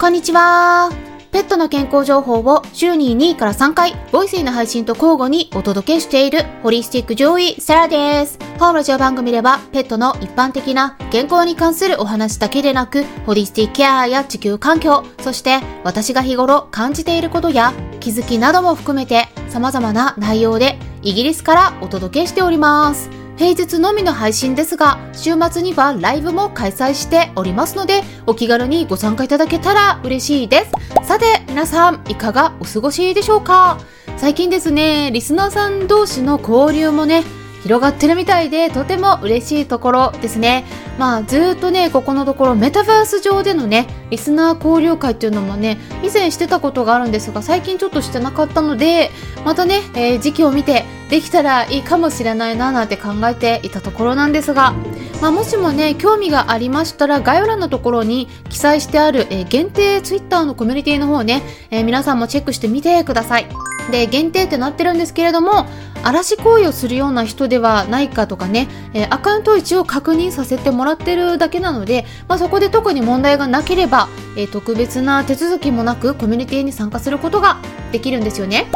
こんにちは。ペットの健康情報を週に2位から3回、ボイスイの配信と交互にお届けしているホリスティック上位サラです。本ラジオ番組では、ペットの一般的な健康に関するお話だけでなく、ホリスティックケアや地球環境、そして私が日頃感じていることや気づきなども含めて様々な内容でイギリスからお届けしております。平日のみの配信ですが、週末にはライブも開催しておりますので、お気軽にご参加いただけたら嬉しいです。さて、皆さん、いかがお過ごしでしょうか？最近ですね、リスナーさん同士の交流もね、広がってるみたいでとても嬉しいところですね。まあずっとね、ここのところメタバース上でのね、リスナー交流会っていうのもね、以前してたことがあるんですが、最近ちょっとしてなかったので、またね、えー、時期を見てできたらいいかもしれないななんて考えていたところなんですが、まあ、もしもね、興味がありましたら概要欄のところに記載してある、えー、限定 Twitter のコミュニティの方ね、えー、皆さんもチェックしてみてください。で、限定ってなってるんですけれども、嵐行為をするような人ではないかとかね、えー、アカウント位置を確認させてもらってるだけなので、まあ、そこで特に問題がなければ、えー、特別な手続きもなくコミュニティに参加することができるんですよね。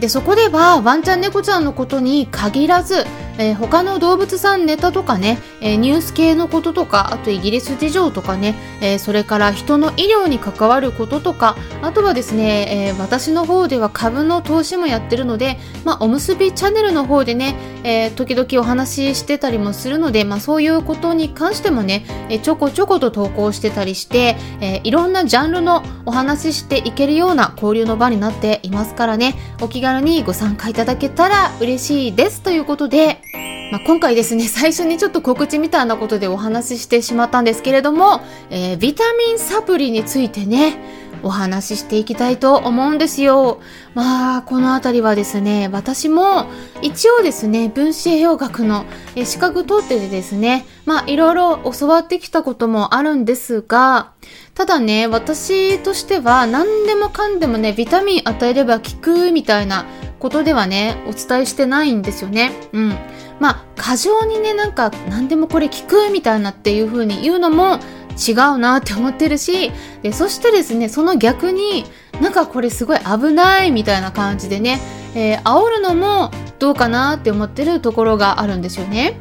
でそこではワンちゃん猫ちゃんのことに限らずえー、他の動物さんネタとかね、えー、ニュース系のこととか、あとイギリス事情とかね、えー、それから人の医療に関わることとか、あとはですね、え私の方では株の投資もやってるので、まあ、おむすびチャンネルの方でね、え時々お話ししてたりもするので、まあ、そういうことに関してもね、えちょこちょこと投稿してたりして、えいろんなジャンルのお話ししていけるような交流の場になっていますからね、お気軽にご参加いただけたら嬉しいです。ということで、まあ、今回ですね、最初にちょっと告知みたいなことでお話ししてしまったんですけれども、えー、ビタミンサプリについてね、お話ししていきたいと思うんですよ。まあ、このあたりはですね、私も一応ですね、分子栄養学の資格取っててですね、まあ、いろいろ教わってきたこともあるんですが、ただね、私としては何でもかんでもね、ビタミン与えれば効くみたいなことではね、お伝えしてないんですよね。うん。まあ、過剰にね、なんか、何でもこれ聞くみたいなっていう風に言うのも違うなって思ってるし、で、そしてですね、その逆に、なんかこれすごい危ないみたいな感じでね、えー、煽るのもどうかなって思ってるところがあるんですよね。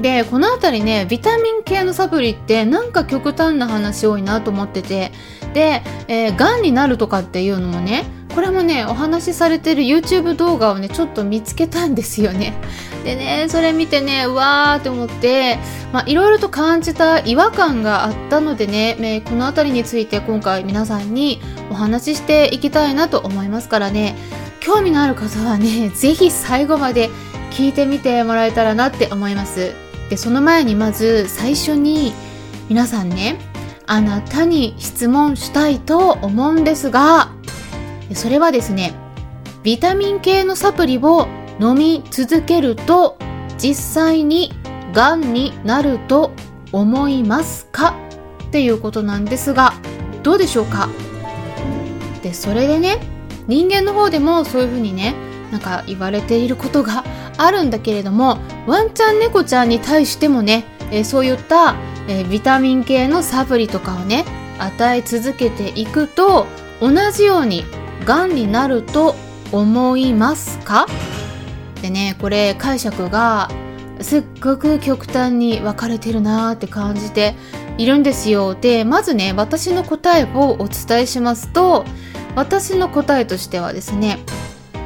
で、このあたりね、ビタミン系のサプリってなんか極端な話多いなと思ってて、で、えー、癌になるとかっていうのもね、これもね、お話しされてる YouTube 動画をね、ちょっと見つけたんですよね。でねそれ見てねうわーって思ってまあいろいろと感じた違和感があったのでねこの辺りについて今回皆さんにお話ししていきたいなと思いますからね興味のある方はね是非最後まで聞いてみてもらえたらなって思います。でその前にまず最初に皆さんねあなたに質問したいと思うんですがそれはですねビタミン系のサプリを飲み続けると実際にがんになると思いますか？っていうことなんですがどうでしょうか？でそれでね人間の方でもそういうふうにねなんか言われていることがあるんだけれどもワンちゃん猫ちゃんに対してもね、えー、そういった、えー、ビタミン系のサプリとかをね与え続けていくと同じようにがんになると思いますか？でねこれ解釈がすっごく極端に分かれてるなーって感じているんですよ。でまずね私の答えをお伝えしますと私の答えとしてはですね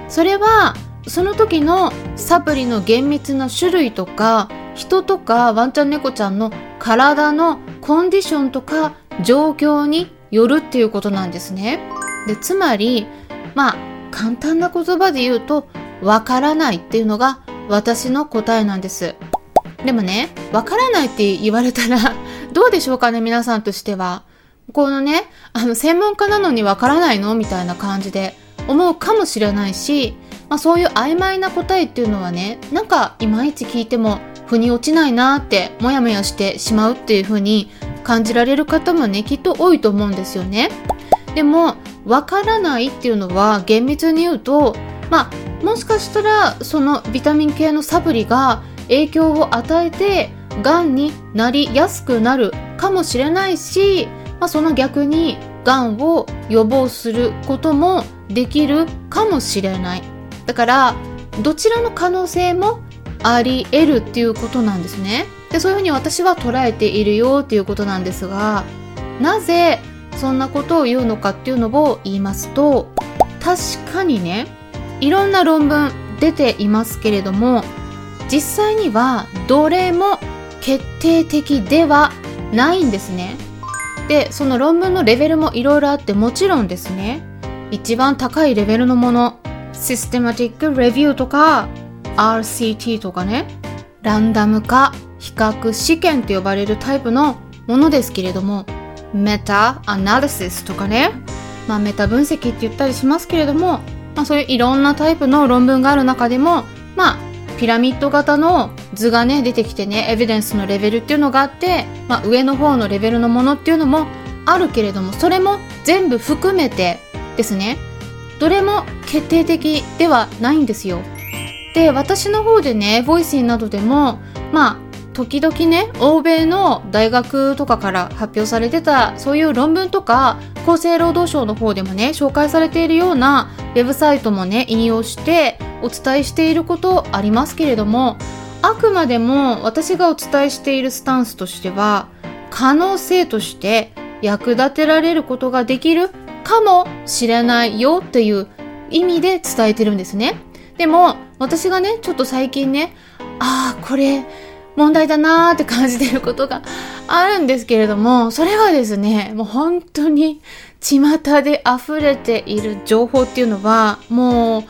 それはその時のサプリの厳密な種類とか人とかワンちゃん猫ちゃんの体のコンディションとか状況によるっていうことなんですねでつまりまあ簡単な言葉で言うとわからないっていうのが私の答えなんです。でもね、わからないって言われたらどうでしょうかね、皆さんとしては。このね、あの、専門家なのにわからないの？みたいな感じで思うかもしれないし、まあそういう曖昧な答えっていうのはね、なんかいまいち聞いても腑に落ちないなってもやもやしてしまうっていう風に感じられる方もね、きっと多いと思うんですよね。でも、わからないっていうのは厳密に言うと、まあ、もしかしたらそのビタミン系のサプリが影響を与えてがんになりやすくなるかもしれないし、まあ、その逆にがんを予防することもできるかもしれない。だから、どちらの可能性もあり得るっていうことなんですね。で、そういうふうに私は捉えているよっていうことなんですが、なぜそんなことを言うのかっていうのを言いますと、確かにね、いろんな論文出ていますけれども、実際にはどれも決定的ではないんですね。で、その論文のレベルもいろいろあってもちろんですね、一番高いレベルのもの、Systematic Review とか RCT とかね、ランダム化、比較試験と呼ばれるタイプのものですけれども、メタアナリシスとかね、まあメタ分析って言ったりしますけれども、まあそういういろんなタイプの論文がある中でも、まあピラミッド型の図がね出てきてねエビデンスのレベルっていうのがあって、まあ、上の方のレベルのものっていうのもあるけれどもそれも全部含めてですねどれも決定的ではないんですよ。で私の方でね Voicy などでもまあ時々ね欧米の大学とかから発表されてたそういう論文とか厚生労働省の方でもね紹介されているようなウェブサイトもね引用してお伝えしていることありますけれどもあくまでも私がお伝えしているスタンスとしては可能性として役立てられることができるかもしれないよっていう意味で伝えてるんですね。でも私がねちょっと最近ねああこれ問題だなーって感じてることがあるんですけれども、それはですね、もう本当に巷で溢れている情報っていうのは、もう、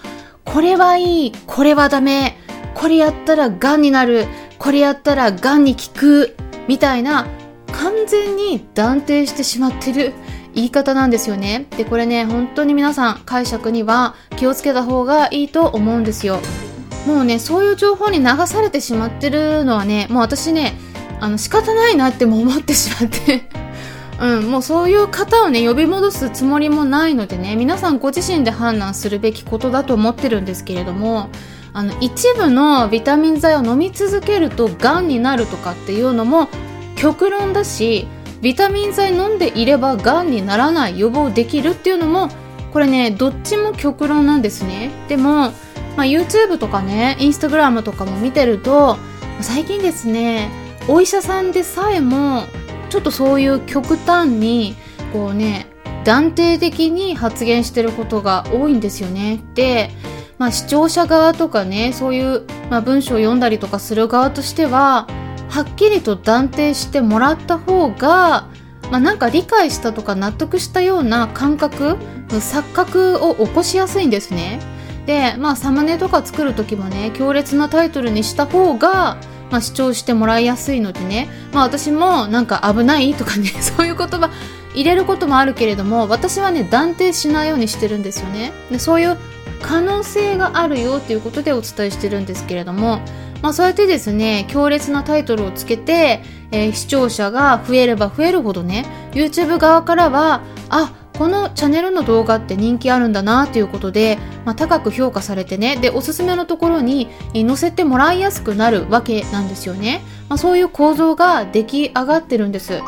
これはいい、これはダメ、これやったら癌になる、これやったら癌に効く、みたいな、完全に断定してしまってる言い方なんですよね。で、これね、本当に皆さん解釈には気をつけた方がいいと思うんですよ。もうねそういう情報に流されてしまってるのはねもう私ねあの仕方ないなっても思ってしまってうん、もうそういう方をね呼び戻すつもりもないのでね皆さんご自身で判断するべきことだと思ってるんですけれどもあの一部のビタミン剤を飲み続けるとがんになるとかっていうのも極論だしビタミン剤飲んでいればがんにならない予防できるっていうのもこれねどっちも極論なんですね。でもまあ、YouTube とかね、Instagram とかも見てると、最近ですね、お医者さんでさえも、ちょっとそういう極端に、こうね、断定的に発言してることが多いんですよね。で、まあ視聴者側とかね、そういう、まあ、文章を読んだりとかする側としては、はっきりと断定してもらった方が、まあ、なんか理解したとか納得したような感覚、錯覚を起こしやすいんですね。で、まあ、サムネとか作る時もね強烈なタイトルにした方が、まあ、視聴してもらいやすいのでね、まあ、私もなんか危ないとかね そういう言葉入れることもあるけれども私はね断定しないようにしてるんですよね。でそういう可能性があるよっていうことでお伝えしてるんですけれども、まあ、そうやってですね強烈なタイトルをつけて、えー、視聴者が増えれば増えるほどね YouTube 側からはあこのチャンネルの動画って人気あるんだなということで、まあ、高く評価されてね。でおすすめのところに載せてもらいやすくなるわけなんですよね、まあ、そういう構造が出来上がってるんです。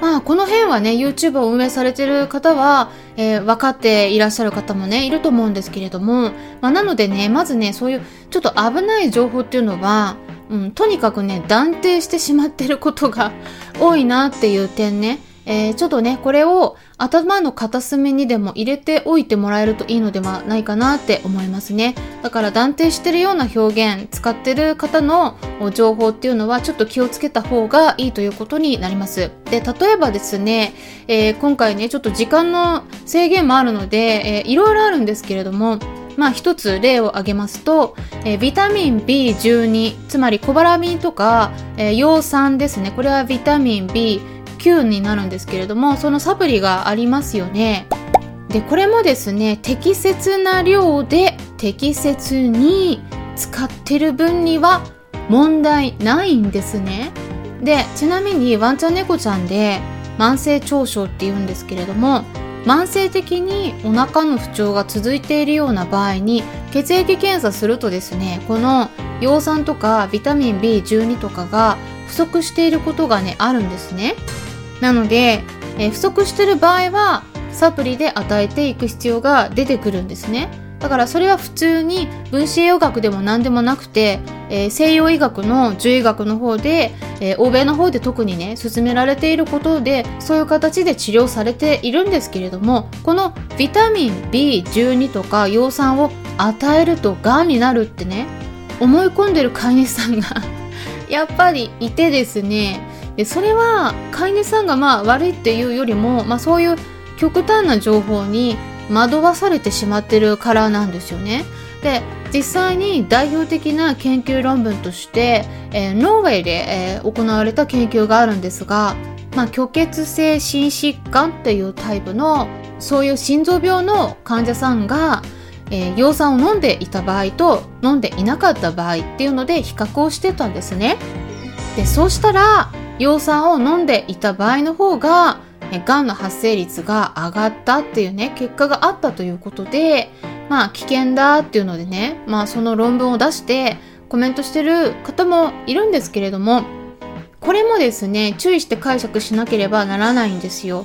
まあ、この辺はね、YouTube を運営されてる方は、えー、分かっていらっしゃる方もね、いると思うんですけれども、まあ、なのでね、まずね、そういうちょっと危ない情報っていうのは、うん、とにかくね、断定してしまってることが多いなっていう点ね、えー、ちょっとね、これを頭の片隅にでも入れておいてもらえるといいのではないかなって思いますね。だから断定してるような表現、使ってる方の情報っていうのはちょっと気をつけた方がいいということになります。で、例えばですね、えー、今回ね、ちょっと時間の制限もあるので、えー、いろいろあるんですけれども、まあ一つ例を挙げますと、えー、ビタミン B12、つまりコバラミンとか、えー、葉酸ですね。これはビタミン B 9になるんですけれどもそのサプリがありますよね。でこれもですね適切な量で適切に使ってる分には問題ないんですね。でちなみにワンちゃん猫ちゃんで慢性腸症っていうんですけれども慢性的にお腹の不調が続いているような場合に血液検査するとですねこの葉酸とかビタミン B12 とかが不足していることがねあるんですね。なので、えー、不足してる場合はサプリで与えていく必要が出てくるんですね。だからそれは普通に分子栄養学でも何でもなくて、えー、西洋医学の獣医学の方で、えー、欧米の方で特にね進められていることでそういう形で治療されているんですけれどもこのビタミン B12 とか葉酸を与えるとがんになるってね思い込んでる飼い主さんが やっぱりいてですねでそれは飼い主さんがまあ悪いっていうよりも、まあ、そういう極端な情報に惑わされてしまってるからなんですよね。で実際に代表的な研究論文として、えー、ノーウェーで、えー、行われた研究があるんですが、まあ、虚血性心疾患っていうタイプのそういう心臓病の患者さんが、えー、葉酸を飲んでいた場合と飲んでいなかった場合っていうので比較をしてたんですね。でそうしたら葉酸を飲んでいた場合の方ががんの発生率が上がったっていうね結果があったということでまあ危険だっていうのでねまあその論文を出してコメントしてる方もいるんですけれどもこれもですね注意して解釈しなければならないんですよ。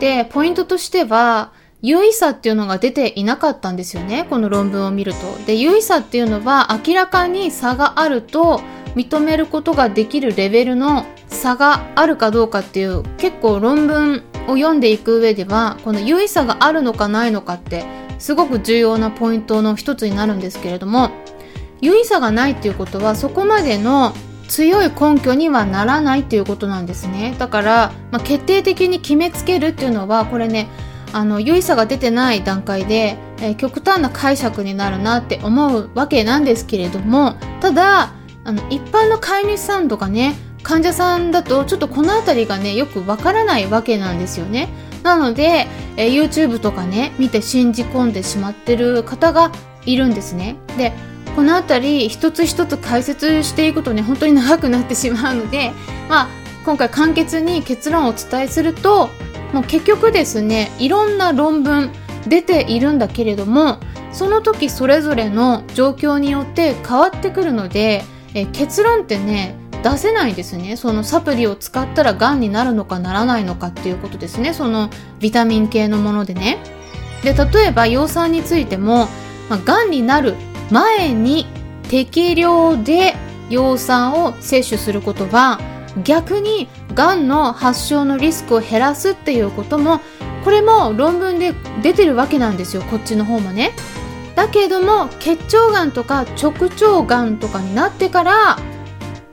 でポイントとしては有意差っていうのが出ていなかったんですよねこの論文を見ると。で有意差っていうのは明らかに差があると認めることができるレベルの差があるかどうかっていう結構論文を読んでいく上ではこの優位差があるのかないのかってすごく重要なポイントの一つになるんですけれども優位差がないっていうことはそこまでの強い根拠にはならないっていうことなんですね。だから、まあ、決定的に決めつけるっていうのはこれねあの優位差が出てない段階で、えー、極端な解釈になるなって思うわけなんですけれどもただあの一般の飼い主さんとかね患者さんだとちょっとこの辺りがねよくわからないわけなんですよね。なので、え、YouTube とかね見て信じ込んでしまってる方がいるんですね。でこの辺り一つ一つ解説していくとね本当に長くなってしまうのでまあ今回簡潔に結論をお伝えするともう結局ですねいろんな論文出ているんだけれどもその時それぞれの状況によって変わってくるのでえ結論ってね出せないですね。そのサプリを使ったらがんになるのかならないのかっていうことですね。そのビタミン系のものでね。で例えば葉酸についても、まあ、がんになる前に適量で葉酸を摂取することは逆にがんの発症のリスクを減らすっていうこともこれも論文で出てるわけなんですよ。こっちの方もね。だけども結腸がんとか直腸がんとかになってから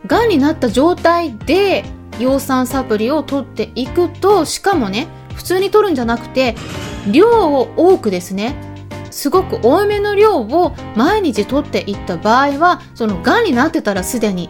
がんになった状態で葉酸サプリを取っていくとしかもね普通に取るんじゃなくて量を多くですねすごく多めの量を毎日取っていった場合はそのがんになってたらすでに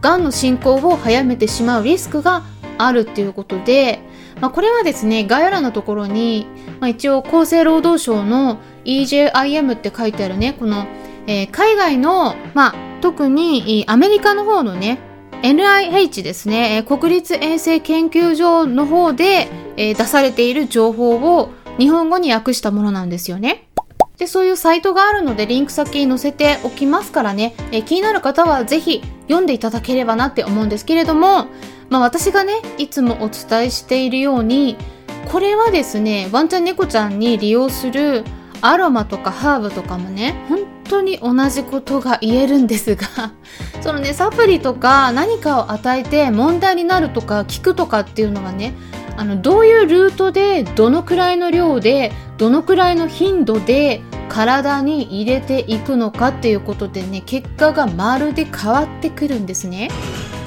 がんの進行を早めてしまうリスクがあるっていうことで、まあ、これはですね概要欄のところに、まあ、一応厚生労働省の EJIM って書いてあるね。この、えー、海外の、まあ特にアメリカの方のね NIH ですね、国立衛生研究所の方で、えー、出されている情報を日本語に訳したものなんですよね。で、そういうサイトがあるのでリンク先に載せておきますからね、えー、気になる方はぜひ読んでいただければなって思うんですけれども、まあ私がね、いつもお伝えしているように、これはですね、ワンちゃん猫ちゃんに利用するアロマとかハーブとかもね本当に同じことが言えるんですが そのねサプリとか何かを与えて問題になるとか効くとかっていうのはねあのどういうルートでどのくらいの量でどのくらいの頻度で体に入れていくのかっていうことでね結果がまるで変わってくるんですね。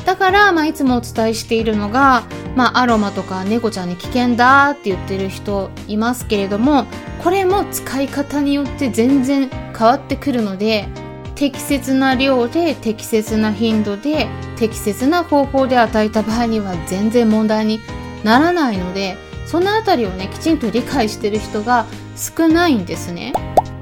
だから、まあ、いつもお伝えしているのが、まあ、アロマとか猫ちゃんに危険だって言ってる人いますけれどもこれも使い方によって全然変わってくるので適切な量で適切な頻度で適切な方法で与えた場合には全然問題にならないのでそのあたりをねきちんと理解してる人が少ないんですね。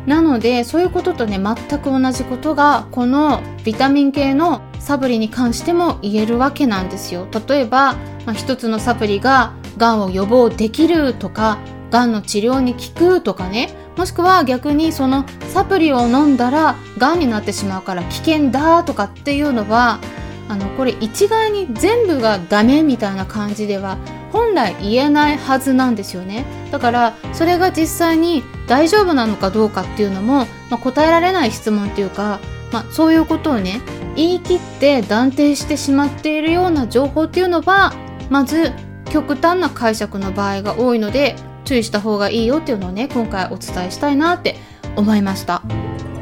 なのでそういうこととね全く同じことがこのビタミン系のサプリに関しても言えるわけなんですよ例えば、まあ、一つのサプリががんを予防できるとかがんの治療に効くとかねもしくは逆にそのサプリを飲んだらがんになってしまうから危険だとかっていうのはあのこれ一概に全部がダメみたいな感じでは本来言えないはずなんですよね。だからそれが実際に大丈夫なのかどうかっていうのも、まあ、答えられない質問っていうか、まあ、そういうことをね言い切って断定してしまっているような情報っていうのはまず極端な解釈の場合が多いので注意した方がいいよっていうのをね今回お伝えしたいなって思いました。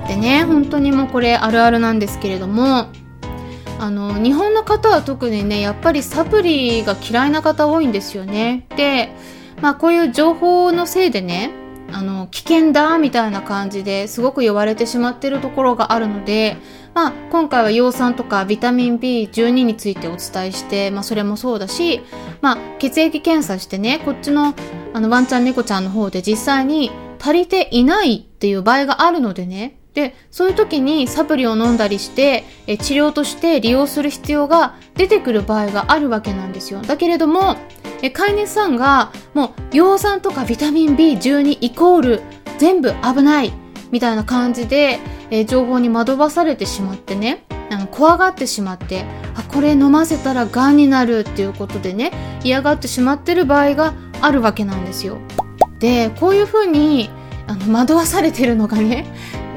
でね本当にもうこれあるあるなんですけれどもあの日本の方は特にねやっぱりサプリが嫌いな方多いんですよね。でまあこういう情報のせいでねあの危険だみたいな感じですごく言われてしまってるところがあるのでまあ、今回は葉酸とかビタミン B12 についてお伝えして、まあ、それもそうだし、まあ、血液検査してねこっちのあのワンちゃん猫ちゃんの方で実際に足りていないっていう場合があるのでねでそういう時にサプリを飲んだりしてえ治療として利用する必要が出てくる場合があるわけなんですよだけれどもえ飼い主さんがもう葉酸とかビタミン B12 イコール全部危ないみたいな感じで、え、情報に惑わされてしまってねあの怖がってしまってあこれ飲ませたらがんになるっていうことでね嫌がってしまってる場合があるわけなんですよ。でこういうふうにあの惑わされてるのがね、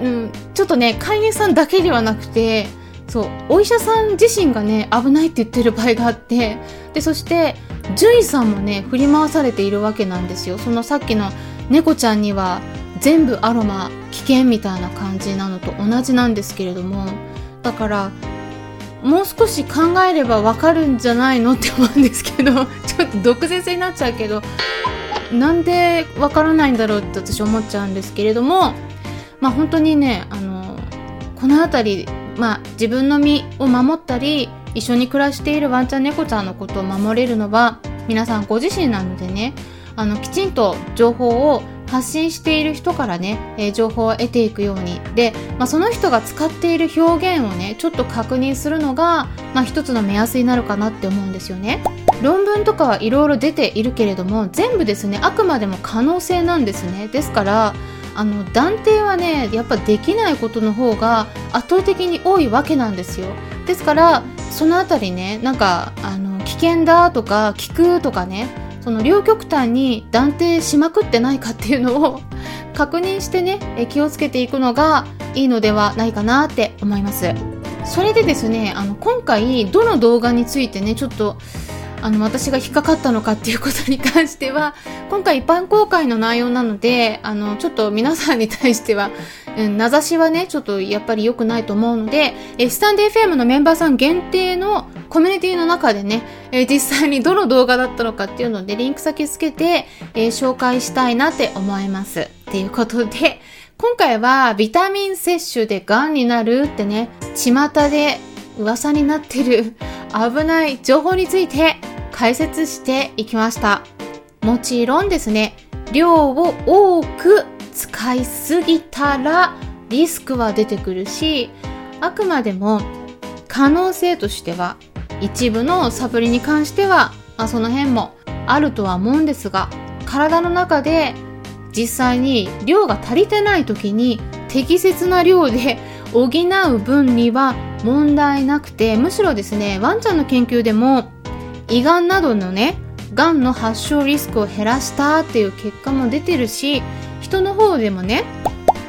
うん、ちょっとね飼い主さんだけではなくてそうお医者さん自身がね危ないって言ってる場合があってでそして獣医さんもね振り回されているわけなんですよ。そのさっきの猫ちゃんには全部アロマ危険みたいな感じなのと同じなんですけれどもだからもう少し考えればわかるんじゃないのって思うんですけど ちょっと毒舌になっちゃうけどなんでわからないんだろうって私思っちゃうんですけれどもまあ本当にねあのこの辺りまあ自分の身を守ったり一緒に暮らしているワンちゃん猫ちゃんのことを守れるのは皆さんご自身なのでねあのきちんと情報を発信している人からね、えー、情報を得ていくように。で、まあ、その人が使っている表現をねちょっと確認するのが、まあ、一つの目安になるかなって思うんですよね。論文とかはいろいろ出ているけれども全部ですねあくまでも可能性なんですね。ですからあの断定はねやっぱできないことの方が圧倒的に多いわけなんですよ。ですからそのあたりねなんかあの危険だとか聞くとかねその両極端に断定しまくってないかっていうのを 確認してね気をつけていくのがいいのではないかなって思います。それでですねあの今回どの動画についてねちょっとあの私が引っかかったのかっていうことに関しては 今回一般公開の内容なのであのちょっと皆さんに対しては、うん、名指しはねちょっとやっぱり良くないと思うのでえスタンデー FM のメンバーさん限定のコミュニティの中でね、えー、実際にどの動画だったのかっていうのでリンク先つけて、えー、紹介したいなって思います。っていうことで今回はビタミン摂取で癌になるってね巷で噂になってる 危ない情報について解説していきました。もちろんですね、量を多く使いすぎたらリスクは出てくるし、あくまでも可能性としては一部のサプリに関しては、まあ、その辺もあるとは思うんですが、体の中で実際に量が足りてない時に適切な量で補う分には問題なくてむしろですねワンちゃんの研究でも胃がんなどのねがんの発症リスクを減らしたっていう結果も出てるし人の方でもね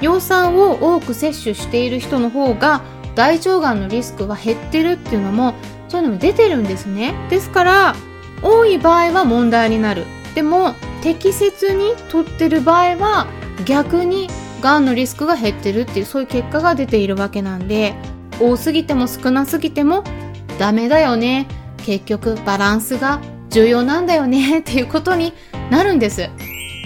葉酸を多く摂取している人の方が大腸がんのリスクは減ってるっていうのもそういうのも出てるんですね。ですから多い場合は問題になる。でも適切にとってる場合は逆にがんのリスクが減ってるっていうそういう結果が出ているわけなんで多すぎても少なすぎてもダメだよね。結局バランスが重要なんだよね。っていうことになるんです。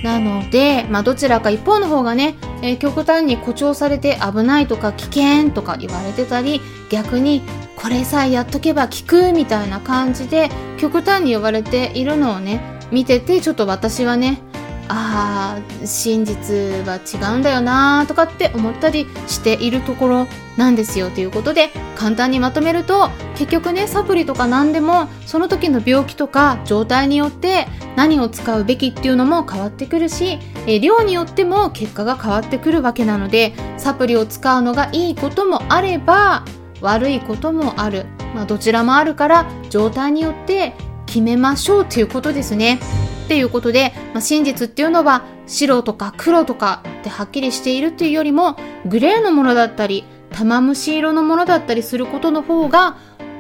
なので、まあ、どちらか一方の方がね、えー、極端に誇張されて危ないとか危険とか言われてたり逆にこれさえやっとけば効くみたいな感じで極端に言われているのをね見ててちょっと私はねああ真実は違うんだよなとかって思ったりしているところなんですよということで簡単にまとめると結局ねサプリとか何でもその時の病気とか状態によって何を使うべきっていうのも変わってくるし、え量によっても結果が変わってくるわけなのでサプリを使うのがいいこともあれば悪いこともある、まあ、どちらもあるから状態によって決めましょうということですね。っていうことで、まあ、真実っていうのは白とか黒とかってはっきりしているっていうよりもグレーのものだったり玉虫色のものだったりすることの方が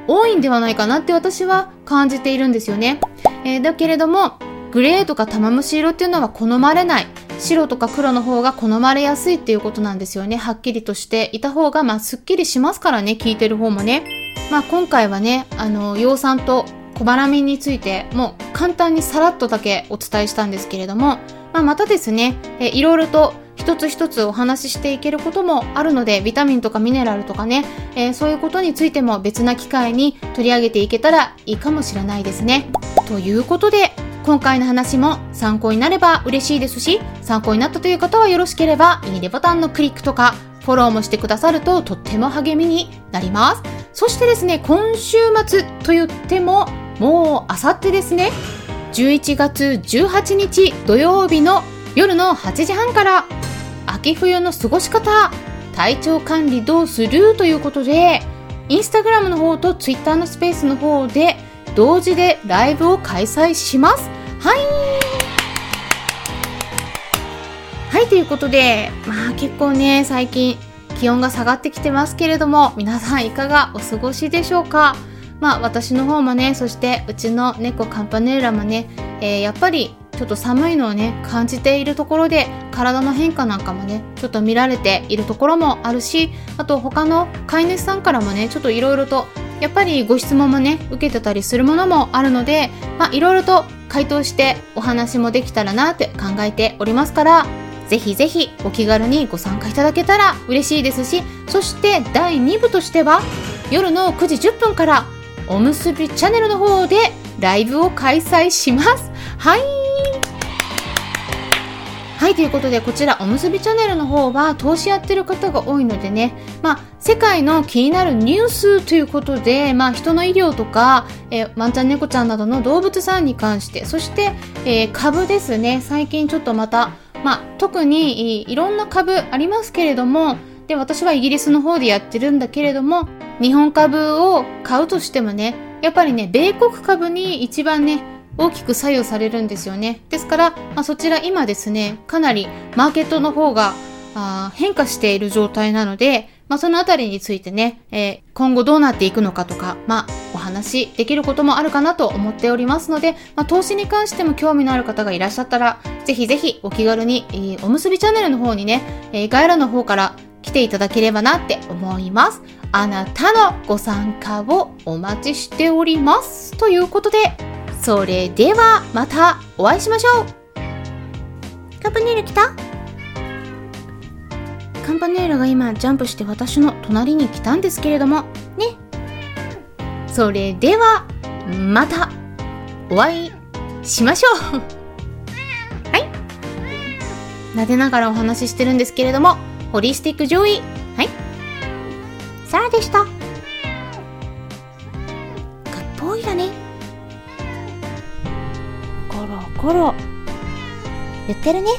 多いんではないかなって私は感じているんですよね。えー、だけれどもグレーとか玉虫色っていうのは好まれない。白とか黒の方が好まれやすいっていうことなんですよね。はっきりとしていた方が、まあ、すっきりしますからね、聞いてる方もね。まあ、今回はね、あの、養蚕と小腹みについて、もう簡単にさらっとだけお伝えしたんですけれども、まあ、またですね、えいろいろと一つ一つお話ししていけることもあるので、ビタミンとかミネラルとかね、えー、そういうことについても別な機会に取り上げていけたらいいかもしれないですね。ということで、今回の話も参考になれば嬉しいですし、参考になったという方はよろしければ、いいねボタンのクリックとか、フォローもしてくださるととっても励みになります。そしてですね、今週末と言っても、もうあさってですね、11月18日土曜日の夜の8時半から、秋冬の過ごし方、体調管理どうする？ということで、インスタグラムの方とツイッターのスペースの方で、同時でライブを開催します。はい。はい、ということで、まあ結構ね、最近気温が下がってきてますけれども、皆さんいかがお過ごしでしょうか？まあ私の方もね、そしてうちの猫カンパネーラもね、えー、やっぱりちょっと寒いのをね、感じているところで、体の変化なんかもね、ちょっと見られているところもあるし、あと他の飼い主さんからもね、ちょっといろいろとやっぱりご質問もね、受けてたりするものもあるので、まあいろいろと回答してお話もできたらなって考えておりますから、ぜひぜひお気軽にご参加いただけたら嬉しいですし、そして第2部としては、夜の9時10分からおむすびチャンネルの方でライブを開催します。はい。はい、ということで、こちら、おむすびチャンネルの方は、投資やってる方が多いのでね、まあ、世界の気になるニュースということで、まあ、人の医療とか、えー、ワンちゃん猫ちゃんなどの動物さんに関して、そして、えー、株ですね、最近ちょっとまた、まあ、特にいろんな株ありますけれども、で、私はイギリスの方でやってるんだけれども、日本株を買うとしてもね、やっぱりね、米国株に一番ね、大きく左右されるんですよね。ですから、まあ、そちら今ですね、かなりマーケットの方があ変化している状態なので、まあ、そのあたりについてね、えー、今後どうなっていくのかとか、まあ、お話できることもあるかなと思っておりますので、まあ、投資に関しても興味のある方がいらっしゃったら、ぜひぜひお気軽に、えー、おむすびチャンネルの方にね、えー、概要欄の方から来ていただければなって思います。あなたのご参加をお待ちしております。ということで、それではまたお会いしましょうカンパネール来た？カンパネールが今ジャンプして私の隣に来たんですけれども、ね。それでは、またお会いしましょうはい。撫でながらお話ししてるんですけれども、ホリスティック上位。はい。サラでした。かっぽいだね。コロコロ言ってるね